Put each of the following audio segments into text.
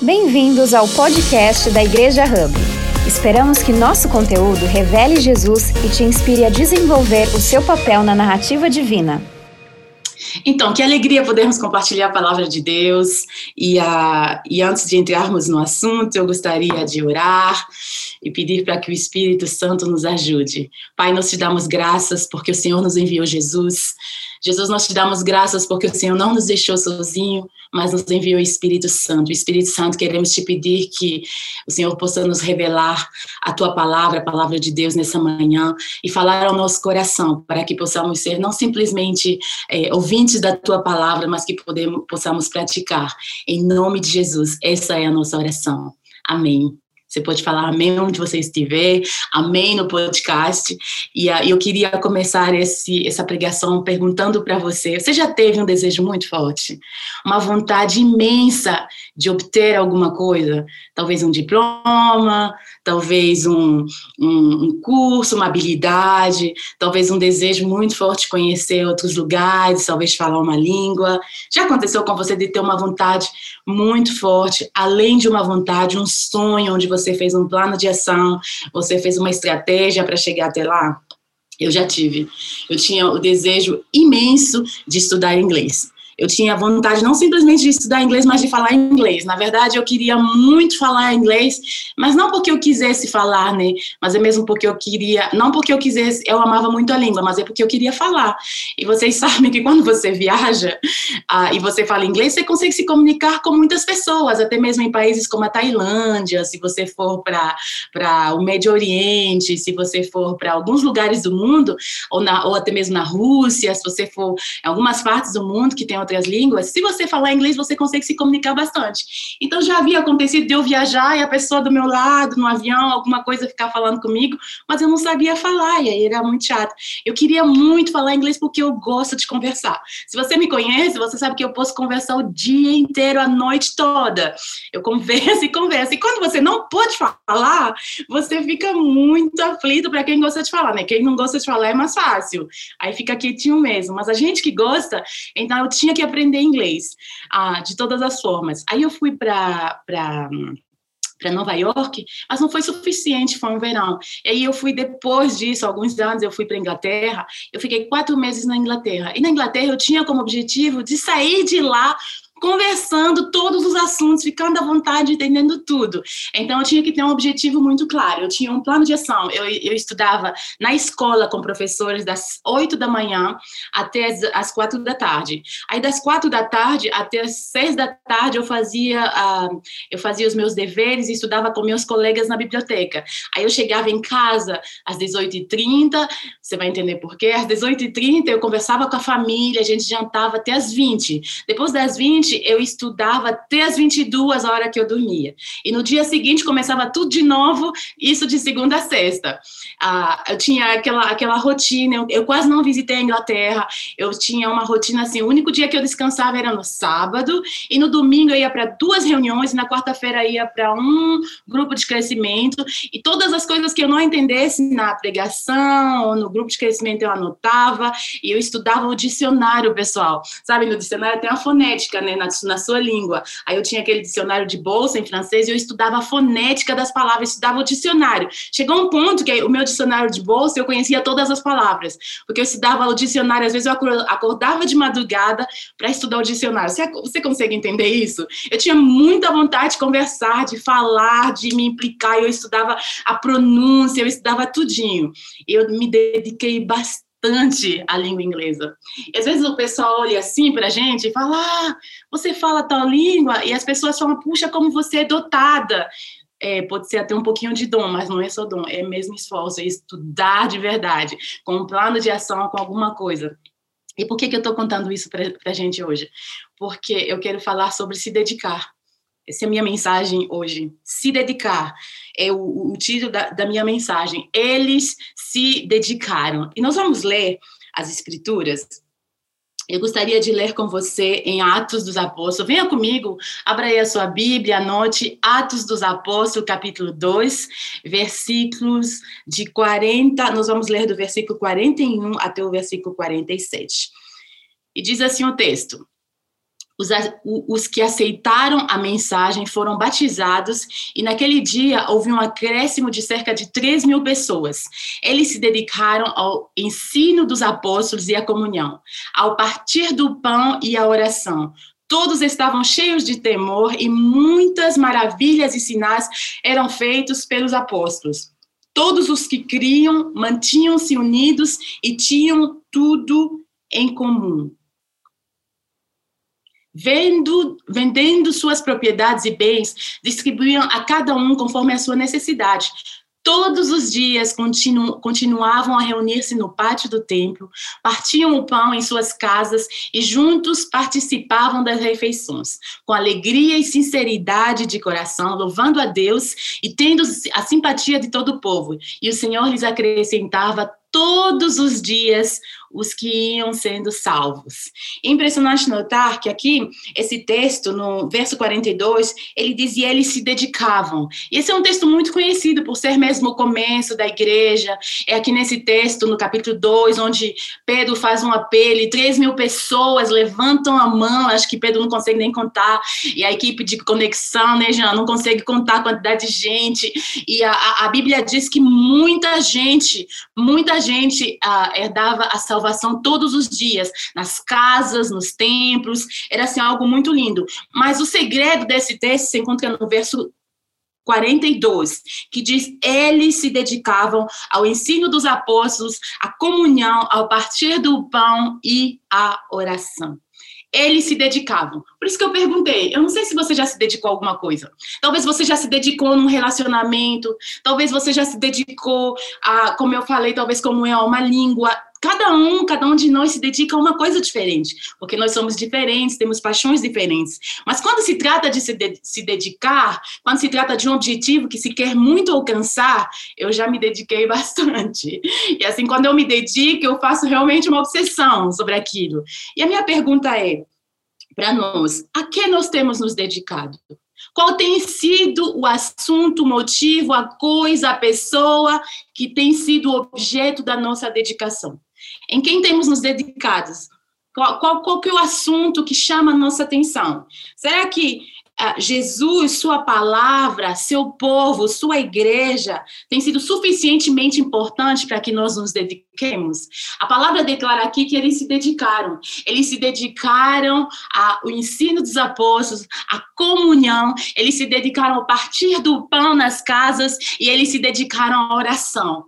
Bem-vindos ao podcast da Igreja Hub. Esperamos que nosso conteúdo revele Jesus e te inspire a desenvolver o seu papel na narrativa divina. Então, que alegria podermos compartilhar a palavra de Deus. E, uh, e antes de entrarmos no assunto, eu gostaria de orar e pedir para que o Espírito Santo nos ajude. Pai, nós te damos graças porque o Senhor nos enviou Jesus. Jesus, nós te damos graças porque o Senhor não nos deixou sozinho, mas nos enviou o Espírito Santo. O Espírito Santo, queremos te pedir que o Senhor possa nos revelar a tua palavra, a palavra de Deus nessa manhã e falar ao nosso coração, para que possamos ser não simplesmente é, ouvintes da tua palavra, mas que podemos, possamos praticar. Em nome de Jesus, essa é a nossa oração. Amém. Você pode falar amém onde você estiver, amém no podcast. E eu queria começar esse, essa pregação perguntando para você: você já teve um desejo muito forte? Uma vontade imensa de obter alguma coisa? Talvez um diploma, talvez um, um, um curso, uma habilidade, talvez um desejo muito forte de conhecer outros lugares, talvez falar uma língua. Já aconteceu com você de ter uma vontade muito forte, além de uma vontade, um sonho onde você você fez um plano de ação, você fez uma estratégia para chegar até lá? Eu já tive. Eu tinha o desejo imenso de estudar inglês eu tinha vontade não simplesmente de estudar inglês, mas de falar inglês. Na verdade, eu queria muito falar inglês, mas não porque eu quisesse falar, né? Mas é mesmo porque eu queria, não porque eu quisesse, eu amava muito a língua, mas é porque eu queria falar. E vocês sabem que quando você viaja uh, e você fala inglês, você consegue se comunicar com muitas pessoas, até mesmo em países como a Tailândia, se você for para o Médio Oriente, se você for para alguns lugares do mundo, ou, na, ou até mesmo na Rússia, se você for em algumas partes do mundo que tem outras línguas, se você falar inglês, você consegue se comunicar bastante. Então já havia acontecido de eu viajar e a pessoa do meu lado, no avião, alguma coisa ficar falando comigo, mas eu não sabia falar, e aí era muito chato. Eu queria muito falar inglês porque eu gosto de conversar. Se você me conhece, você sabe que eu posso conversar o dia inteiro, a noite toda. Eu converso e converso. E quando você não pode falar, você fica muito aflito para quem gosta de falar, né? Quem não gosta de falar é mais fácil. Aí fica quietinho mesmo. Mas a gente que gosta, então eu tinha que aprender inglês, ah, de todas as formas. Aí eu fui para para Nova York, mas não foi suficiente, foi um verão. E aí eu fui depois disso, alguns anos, eu fui para Inglaterra. Eu fiquei quatro meses na Inglaterra. E na Inglaterra eu tinha como objetivo de sair de lá conversando todos os assuntos, ficando à vontade, entendendo tudo. Então, eu tinha que ter um objetivo muito claro. Eu tinha um plano de ação. Eu, eu estudava na escola com professores das 8 da manhã até as, as 4 da tarde. Aí, das 4 da tarde até as 6 da tarde, eu fazia, uh, eu fazia os meus deveres e estudava com meus colegas na biblioteca. Aí, eu chegava em casa às 18h30, você vai entender por quê. Às 18h30, eu conversava com a família, a gente jantava até às 20 Depois das 20 eu estudava até as 22 horas que eu dormia. E no dia seguinte começava tudo de novo, isso de segunda a sexta. Ah, eu tinha aquela, aquela rotina, eu, eu, quase não visitei a Inglaterra, eu tinha uma rotina assim, o único dia que eu descansava era no sábado, e no domingo eu ia para duas reuniões, e na quarta-feira ia para um grupo de crescimento, e todas as coisas que eu não entendesse na pregação ou no grupo de crescimento eu anotava, e eu estudava o dicionário, pessoal. Sabe, no dicionário tem a fonética, né? Na, na sua língua. Aí eu tinha aquele dicionário de bolsa em francês e eu estudava a fonética das palavras, estudava o dicionário. Chegou um ponto que o meu dicionário de bolsa eu conhecia todas as palavras, porque eu estudava o dicionário, às vezes eu acordava de madrugada para estudar o dicionário. Você, você consegue entender isso? Eu tinha muita vontade de conversar, de falar, de me implicar, eu estudava a pronúncia, eu estudava tudinho. Eu me dediquei bastante bastante a língua inglesa. E às vezes o pessoal olha assim para a gente e fala: ah, você fala tal língua, e as pessoas falam: puxa, como você é dotada. É, pode ser até um pouquinho de dom, mas não é só dom, é mesmo esforço, é estudar de verdade, com um plano de ação, com alguma coisa. E por que, que eu estou contando isso para a gente hoje? Porque eu quero falar sobre se dedicar. Essa é a minha mensagem hoje. Se dedicar é o, o título da, da minha mensagem. Eles se dedicaram. E nós vamos ler as Escrituras eu gostaria de ler com você em Atos dos Apóstolos. Venha comigo, abra aí a sua Bíblia, anote Atos dos Apóstolos, capítulo 2, versículos de 40. Nós vamos ler do versículo 41 até o versículo 47. E diz assim o texto: os, os, que aceitaram a mensagem foram batizados e naquele dia houve um acréscimo de cerca de 3 mil pessoas. Eles se dedicaram ao ensino dos apóstolos e à comunhão, ao partir do pão e à oração. Todos estavam cheios de temor e muitas maravilhas e sinais eram feitos pelos apóstolos. Todos os que criam mantinham-se unidos e tinham tudo em comum vendo, vendendo suas propriedades e bens, distribuíam a cada um conforme a sua necessidade. Todos os dias continu, continuavam a reunir-se no pátio do templo, partiam o pão em suas casas e juntos participavam das refeições, com alegria e sinceridade de coração, louvando a Deus e tendo a simpatia de todo o povo. E o Senhor lhes acrescentava todos os dias os que iam sendo salvos. É impressionante notar que aqui, esse texto, no verso 42, ele dizia eles se dedicavam. E esse é um texto muito conhecido por ser mesmo o começo da igreja. É aqui nesse texto, no capítulo 2, onde Pedro faz um apelo e 3 mil pessoas levantam a mão. Acho que Pedro não consegue nem contar. E a equipe de conexão, né, Jean, não consegue contar a quantidade de gente. E a, a Bíblia diz que muita gente, muita gente uh, herdava a salvação salvação todos os dias, nas casas, nos templos, era assim algo muito lindo. Mas o segredo desse texto se encontra no verso 42, que diz: eles se dedicavam ao ensino dos apóstolos, à comunhão, ao partir do pão e à oração eles se dedicavam. Por isso que eu perguntei, eu não sei se você já se dedicou a alguma coisa. Talvez você já se dedicou num relacionamento, talvez você já se dedicou a, como eu falei, talvez como é uma língua. Cada um, cada um de nós se dedica a uma coisa diferente, porque nós somos diferentes, temos paixões diferentes. Mas quando se trata de se, de se dedicar, quando se trata de um objetivo que se quer muito alcançar, eu já me dediquei bastante. E assim, quando eu me dedico, eu faço realmente uma obsessão sobre aquilo. E a minha pergunta é, para nós, a que nós temos nos dedicado? Qual tem sido o assunto, o motivo, a coisa, a pessoa que tem sido objeto da nossa dedicação? Em quem temos nos dedicados? Qual, qual, qual que é o assunto que chama a nossa atenção? Será que uh, Jesus, sua palavra, seu povo, sua igreja tem sido suficientemente importante para que nós nos dediquemos? A palavra declara aqui que eles se dedicaram. Eles se dedicaram ao ensino dos apóstolos, à comunhão, eles se dedicaram ao partir do pão nas casas e eles se dedicaram à oração.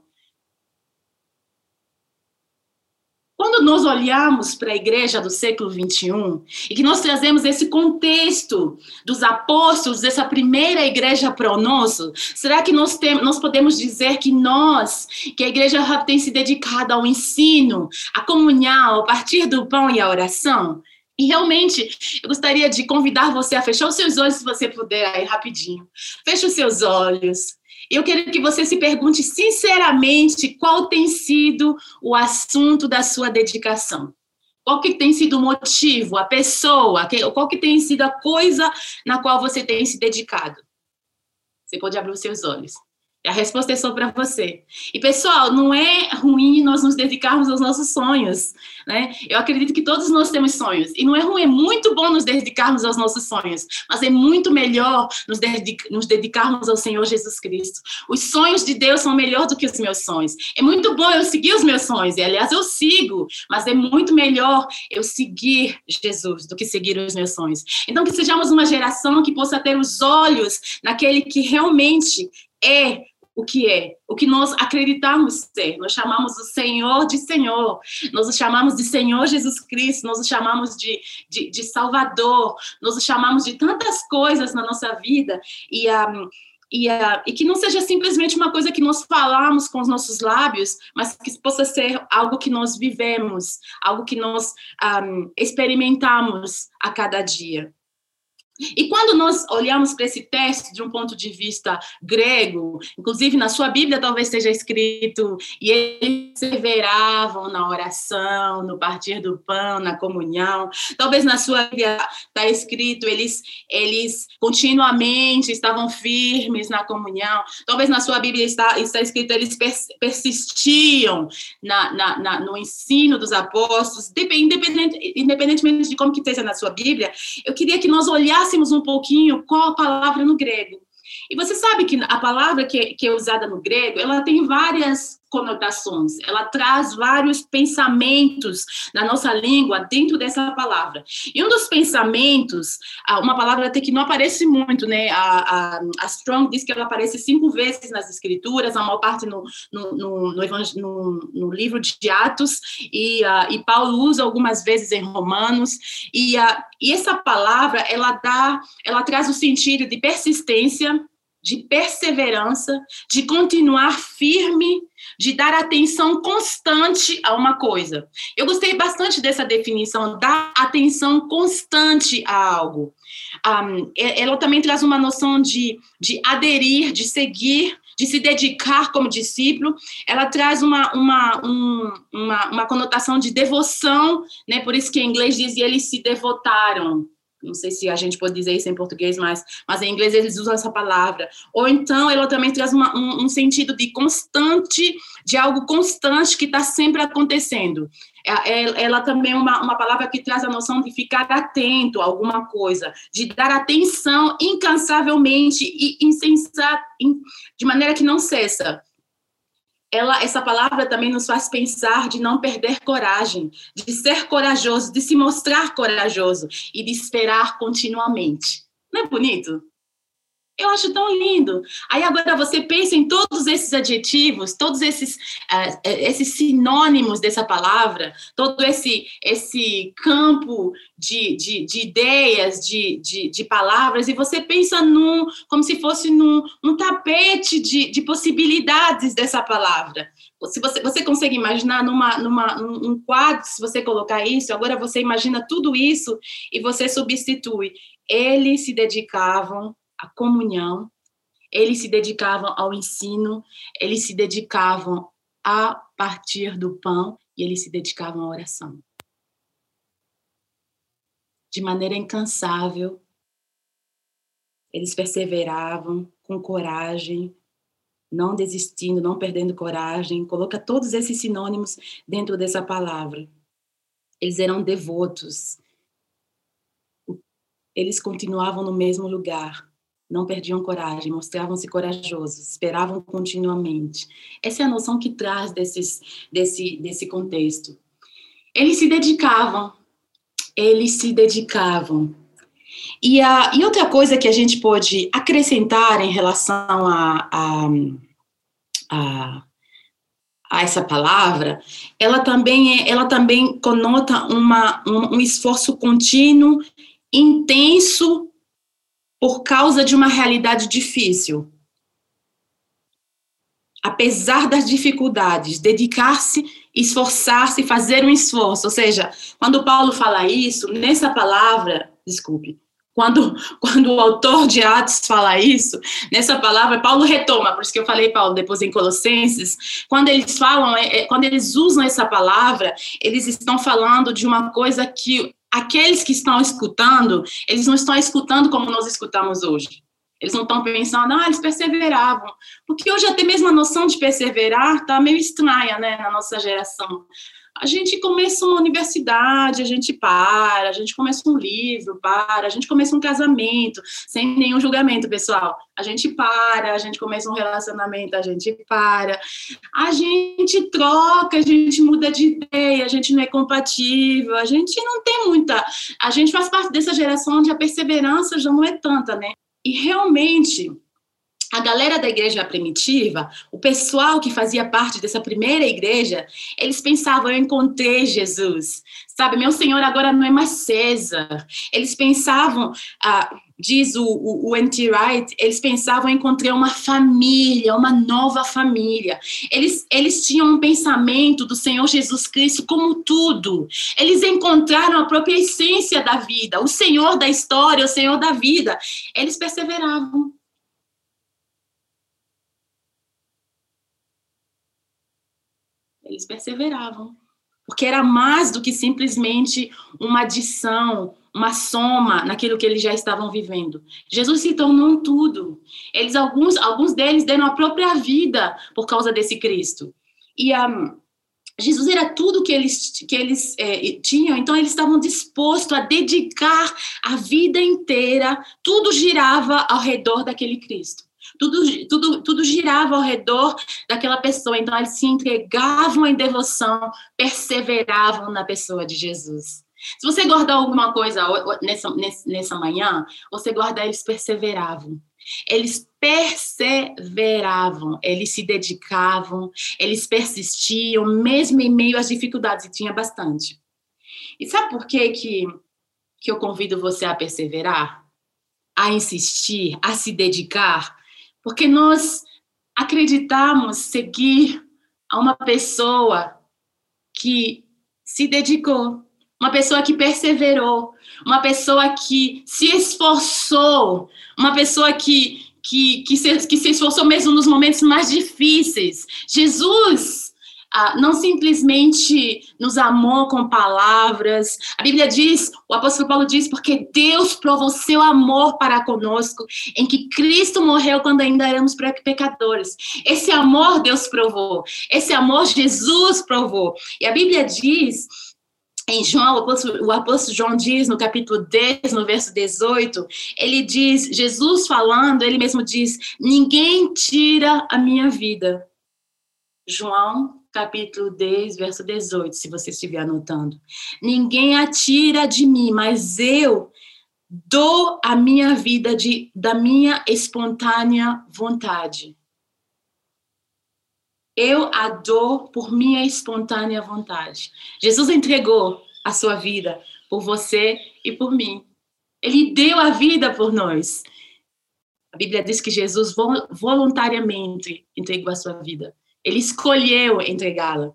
Quando nós olhamos para a igreja do século 21 e que nós trazemos esse contexto dos apóstolos, dessa primeira igreja pronosso, será que nós, tem, nós podemos dizer que nós, que a igreja tem se dedicado ao ensino, à comunhão, ao partir do pão e à oração? E realmente, eu gostaria de convidar você a fechar os seus olhos, se você puder, aí rapidinho. Feche os seus olhos. Eu quero que você se pergunte sinceramente qual tem sido o assunto da sua dedicação. Qual que tem sido o motivo, a pessoa, qual que tem sido a coisa na qual você tem se dedicado? Você pode abrir os seus olhos. A resposta é só para você. E, pessoal, não é ruim nós nos dedicarmos aos nossos sonhos, né? Eu acredito que todos nós temos sonhos. E não é ruim, é muito bom nos dedicarmos aos nossos sonhos. Mas é muito melhor nos, nos dedicarmos ao Senhor Jesus Cristo. Os sonhos de Deus são melhor do que os meus sonhos. É muito bom eu seguir os meus sonhos. E, aliás, eu sigo. Mas é muito melhor eu seguir Jesus do que seguir os meus sonhos. Então, que sejamos uma geração que possa ter os olhos naquele que realmente é o que é, o que nós acreditamos ser. Nós chamamos o Senhor de Senhor, nós o chamamos de Senhor Jesus Cristo, nós o chamamos de, de, de Salvador, nós o chamamos de tantas coisas na nossa vida e um, e, uh, e, que não seja simplesmente uma coisa que nós falamos com os nossos lábios, mas que possa ser algo que nós vivemos, algo que nós um, experimentamos a cada dia. E quando nós olhamos para esse texto de um ponto de vista grego, inclusive na sua Bíblia talvez esteja escrito, e eles perseveravam na oração, no partir do pão, na comunhão. Talvez na sua Bíblia está escrito, eles, eles continuamente estavam firmes na comunhão. Talvez na sua Bíblia está, está escrito, eles persistiam na, na, na no ensino dos apóstolos, independente, independentemente de como que esteja na sua Bíblia. Eu queria que nós olhássemos olhássemos um pouquinho qual a palavra no grego. E você sabe que a palavra que, que é usada no grego, ela tem várias conotações, ela traz vários pensamentos na nossa língua dentro dessa palavra. E um dos pensamentos, uma palavra até que não aparece muito, né? A, a, a Strong diz que ela aparece cinco vezes nas escrituras, a maior parte no, no, no, no, no livro de Atos, e, uh, e Paulo usa algumas vezes em Romanos, e, uh, e essa palavra, ela dá, ela traz o sentido de persistência, de perseverança, de continuar firme, de dar atenção constante a uma coisa. Eu gostei bastante dessa definição, dar atenção constante a algo. Um, ela também traz uma noção de, de aderir, de seguir, de se dedicar como discípulo. Ela traz uma, uma, um, uma, uma conotação de devoção, né? por isso que em inglês diz eles se devotaram não sei se a gente pode dizer isso em português, mas, mas em inglês eles usam essa palavra. Ou então ela também traz uma, um, um, sentido de constante, de algo constante que está sempre acontecendo. É, é, ela também é uma, uma palavra que traz a noção de ficar atento a alguma coisa, de dar atenção incansavelmente e de maneira que não cessa ela, essa palavra também nos faz pensar de não perder coragem, de ser corajoso, de se mostrar corajoso e de esperar continuamente. Não é bonito? Eu acho tão lindo. Aí agora você pensa em todos esses adjetivos, todos esses, uh, esses sinônimos dessa palavra, todo esse, esse campo de, de, de ideias, de, de, de, palavras, e você pensa num, como se fosse num um tapete de, de possibilidades dessa palavra. Se você, você consegue imaginar numa, numa, num quadro, se você colocar isso, agora você imagina tudo isso e você substitui. Eles se dedicavam a comunhão, eles se dedicavam ao ensino, eles se dedicavam a partir do pão e eles se dedicavam à oração. De maneira incansável, eles perseveravam com coragem, não desistindo, não perdendo coragem. Coloca todos esses sinônimos dentro dessa palavra. Eles eram devotos. Eles continuavam no mesmo lugar não perdiam coragem, mostravam-se corajosos, esperavam continuamente. Essa é a noção que traz desses, desse, desse contexto. Eles se dedicavam, eles se dedicavam. E, a, e outra coisa que a gente pode acrescentar em relação a, a, a, a essa palavra, ela também, é, ela também conota uma, um, um esforço contínuo, intenso por causa de uma realidade difícil. Apesar das dificuldades, dedicar-se, esforçar-se, fazer um esforço. Ou seja, quando Paulo fala isso, nessa palavra, desculpe, quando, quando o autor de Atos fala isso, nessa palavra, Paulo retoma, por isso que eu falei, Paulo, depois em Colossenses, quando eles falam, é, é quando eles usam essa palavra, eles estão falando de uma coisa que aqueles que estão escutando, eles não estão escutando como nós escutamos hoje. Eles não estão pensando, ah, eles perseveravam. Porque hoje até mesmo a noção de perseverar está meio estranha, né, na nossa geração a gente começa uma universidade, a gente para, a gente começa um livro, para, a gente começa um casamento, sem nenhum julgamento, pessoal. A gente para, a gente começa um relacionamento, a gente para, a gente troca, a gente muda de ideia, a gente não é compatível, a gente não tem muita. A gente faz parte dessa geração onde a perseverança já não é tanta, né? E realmente a galera da igreja primitiva, o pessoal que fazia parte dessa primeira igreja, eles pensavam: eu encontrei Jesus, sabe? Meu Senhor agora não é mais César. Eles pensavam, ah, diz o, o, o N.T. Wright, eles pensavam: eu encontrei uma família, uma nova família. Eles, eles tinham um pensamento do Senhor Jesus Cristo como tudo. Eles encontraram a própria essência da vida, o Senhor da história, o Senhor da vida. Eles perseveravam. Eles perseveravam. Porque era mais do que simplesmente uma adição, uma soma naquilo que eles já estavam vivendo. Jesus se tornou um tudo. Eles alguns alguns deles deram a própria vida por causa desse Cristo. E um, Jesus era tudo que eles que eles é, tinham, então eles estavam dispostos a dedicar a vida inteira, tudo girava ao redor daquele Cristo tudo, tudo, tudo girava ao redor daquela pessoa. Então, eles se entregavam em devoção, perseveravam na pessoa de Jesus. Se você guardar alguma coisa nessa, nessa manhã, você guarda, eles perseveravam. Eles perseveravam, eles se dedicavam, eles persistiam, mesmo em meio às dificuldades, e tinha bastante. E sabe por que, que, que eu convido você a perseverar? A insistir, a se dedicar? Porque nós acreditamos seguir a uma pessoa que se dedicou, uma pessoa que perseverou, uma pessoa que se esforçou, uma pessoa que, que, que, se, que se esforçou mesmo nos momentos mais difíceis. Jesus ah, não simplesmente nos amou com palavras. A Bíblia diz, o apóstolo Paulo diz, porque Deus provou seu amor para conosco, em que Cristo morreu quando ainda éramos pecadores. Esse amor Deus provou, esse amor Jesus provou. E a Bíblia diz em João, o apóstolo, o apóstolo, João diz no capítulo 10, no verso 18, ele diz, Jesus falando, ele mesmo diz: Ninguém tira a minha vida. João capítulo 10, verso 18, se você estiver anotando. Ninguém atira de mim, mas eu dou a minha vida de, da minha espontânea vontade. Eu a dou por minha espontânea vontade. Jesus entregou a sua vida por você e por mim. Ele deu a vida por nós. A Bíblia diz que Jesus voluntariamente entregou a sua vida. Ele escolheu entregá-la.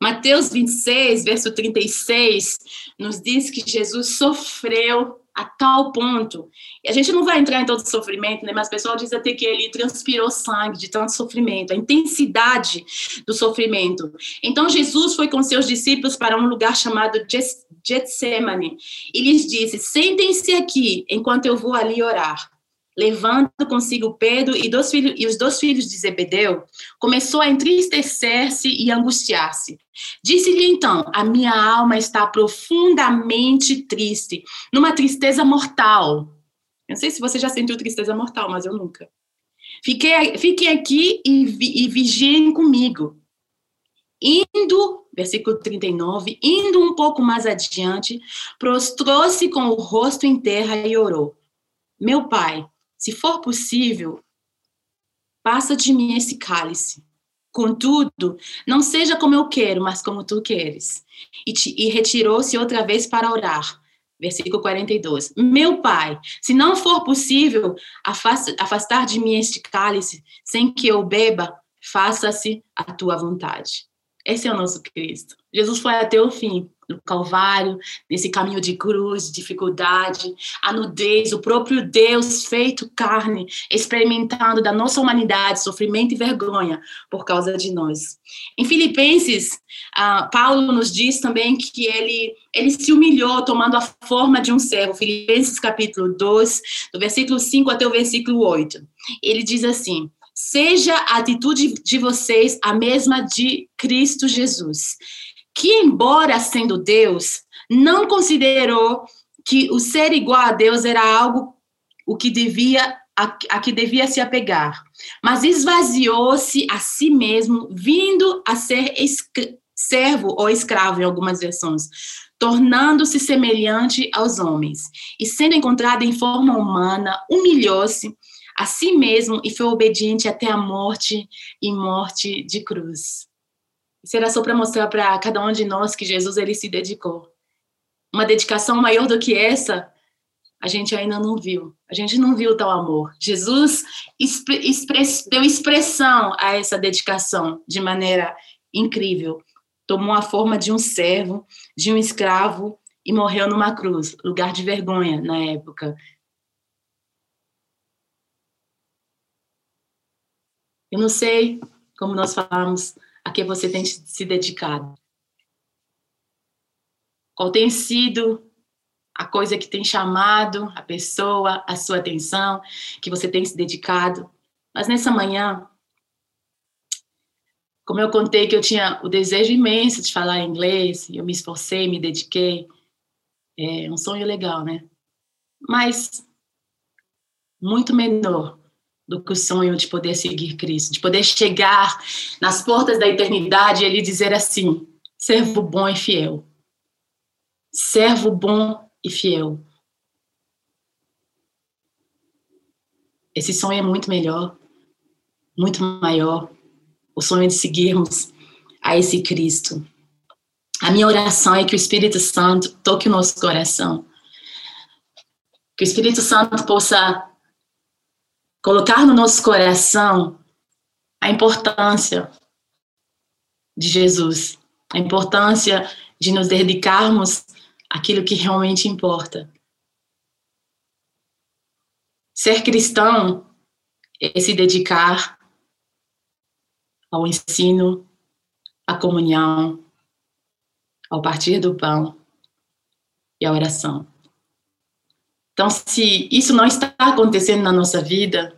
Mateus 26, verso 36, nos diz que Jesus sofreu a tal ponto. E a gente não vai entrar em todo sofrimento, né? Mas o pessoal diz até que ele transpirou sangue de tanto sofrimento, a intensidade do sofrimento. Então Jesus foi com seus discípulos para um lugar chamado Getsemane e lhes disse: Sentem-se aqui enquanto eu vou ali orar levando consigo Pedro e, dois filhos, e os dois filhos de Zebedeu, começou a entristecer-se e angustiar-se. Disse-lhe então: A minha alma está profundamente triste, numa tristeza mortal. Eu não sei se você já sentiu tristeza mortal, mas eu nunca. Fiquei, fiquem aqui e, vi, e vigiem comigo. Indo, versículo 39, indo um pouco mais adiante, prostrou-se com o rosto em terra e orou. Meu pai, se for possível, passa de mim esse cálice. Contudo, não seja como eu quero, mas como tu queres. E, e retirou-se outra vez para orar. Versículo 42. Meu pai, se não for possível afastar de mim este cálice, sem que eu beba, faça-se a tua vontade. Esse é o nosso Cristo. Jesus foi até o fim no Calvário, nesse caminho de cruz, de dificuldade, a nudez, o próprio Deus feito carne, experimentando da nossa humanidade sofrimento e vergonha por causa de nós. Em Filipenses, uh, Paulo nos diz também que ele, ele se humilhou tomando a forma de um servo. Filipenses capítulo 2, do versículo 5 até o versículo 8. Ele diz assim: Seja a atitude de vocês a mesma de Cristo Jesus que, embora sendo Deus, não considerou que o ser igual a Deus era algo o que devia a, a que devia se apegar, mas esvaziou-se a si mesmo, vindo a ser servo ou escravo em algumas versões, tornando-se semelhante aos homens, e sendo encontrado em forma humana, humilhou-se a si mesmo e foi obediente até a morte e morte de cruz. Era só para mostrar para cada um de nós que Jesus ele se dedicou. Uma dedicação maior do que essa, a gente ainda não viu. A gente não viu tal amor. Jesus express, deu expressão a essa dedicação de maneira incrível. Tomou a forma de um servo, de um escravo e morreu numa cruz, lugar de vergonha na época. Eu não sei, como nós falamos, a que você tem se dedicado. Qual tem sido a coisa que tem chamado a pessoa, a sua atenção, que você tem se dedicado. Mas nessa manhã, como eu contei que eu tinha o desejo imenso de falar inglês, eu me esforcei, me dediquei, é um sonho legal, né? Mas muito menor do que o sonho de poder seguir Cristo, de poder chegar nas portas da eternidade e ele dizer assim: servo bom e fiel. Servo bom e fiel. Esse sonho é muito melhor, muito maior. O sonho de seguirmos a esse Cristo. A minha oração é que o Espírito Santo toque o nosso coração. Que o Espírito Santo possa colocar no nosso coração a importância de Jesus, a importância de nos dedicarmos aquilo que realmente importa. Ser cristão é se dedicar ao ensino, à comunhão, ao partir do pão e à oração. Então, se isso não está acontecendo na nossa vida,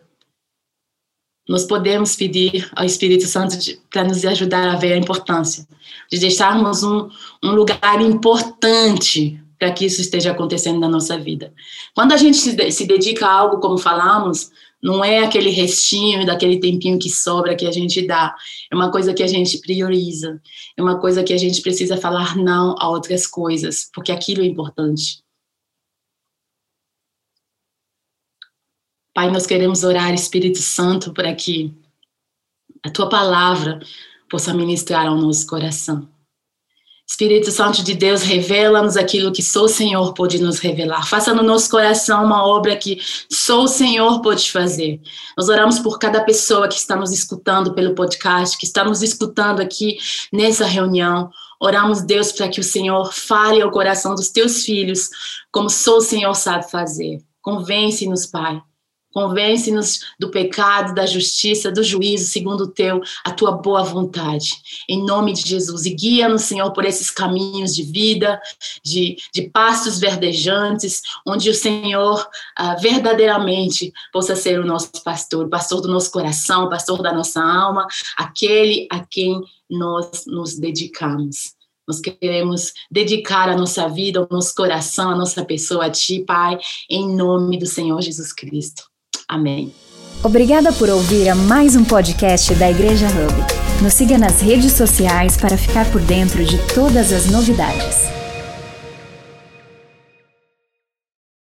nós podemos pedir ao Espírito Santo para nos ajudar a ver a importância de deixarmos um, um lugar importante para que isso esteja acontecendo na nossa vida. Quando a gente se, dedica a algo, como falamos, não é aquele restinho daquele tempinho que sobra que a gente dá. É uma coisa que a gente prioriza. É uma coisa que a gente precisa falar não a outras coisas, porque aquilo é importante. Pai, nós queremos orar, Espírito Santo, para que a tua palavra possa ministrar ao nosso coração. Espírito Santo de Deus, revela-nos aquilo que só o Senhor pode nos revelar. Faça no nosso coração uma obra que só o Senhor pode fazer. Nós oramos por cada pessoa que está nos escutando pelo podcast, que está nos escutando aqui nessa reunião. Oramos, Deus, para que o Senhor fale ao coração dos teus filhos, como só o Senhor sabe fazer. Convence-nos, Pai Convence-nos do pecado, da justiça, do juízo, segundo teu, a tua boa vontade. Em nome de Jesus. E guia-nos, Senhor, por esses caminhos de vida, de, de pastos verdejantes, onde o Senhor ah, verdadeiramente possa ser o nosso pastor, o pastor do nosso coração, o pastor da nossa alma, aquele a quem nós nos dedicamos. Nós queremos dedicar a nossa vida, o nosso coração, a nossa pessoa a Ti, Pai, em nome do Senhor Jesus Cristo. Amém. Obrigada por ouvir a mais um podcast da Igreja Hub. Nos siga nas redes sociais para ficar por dentro de todas as novidades.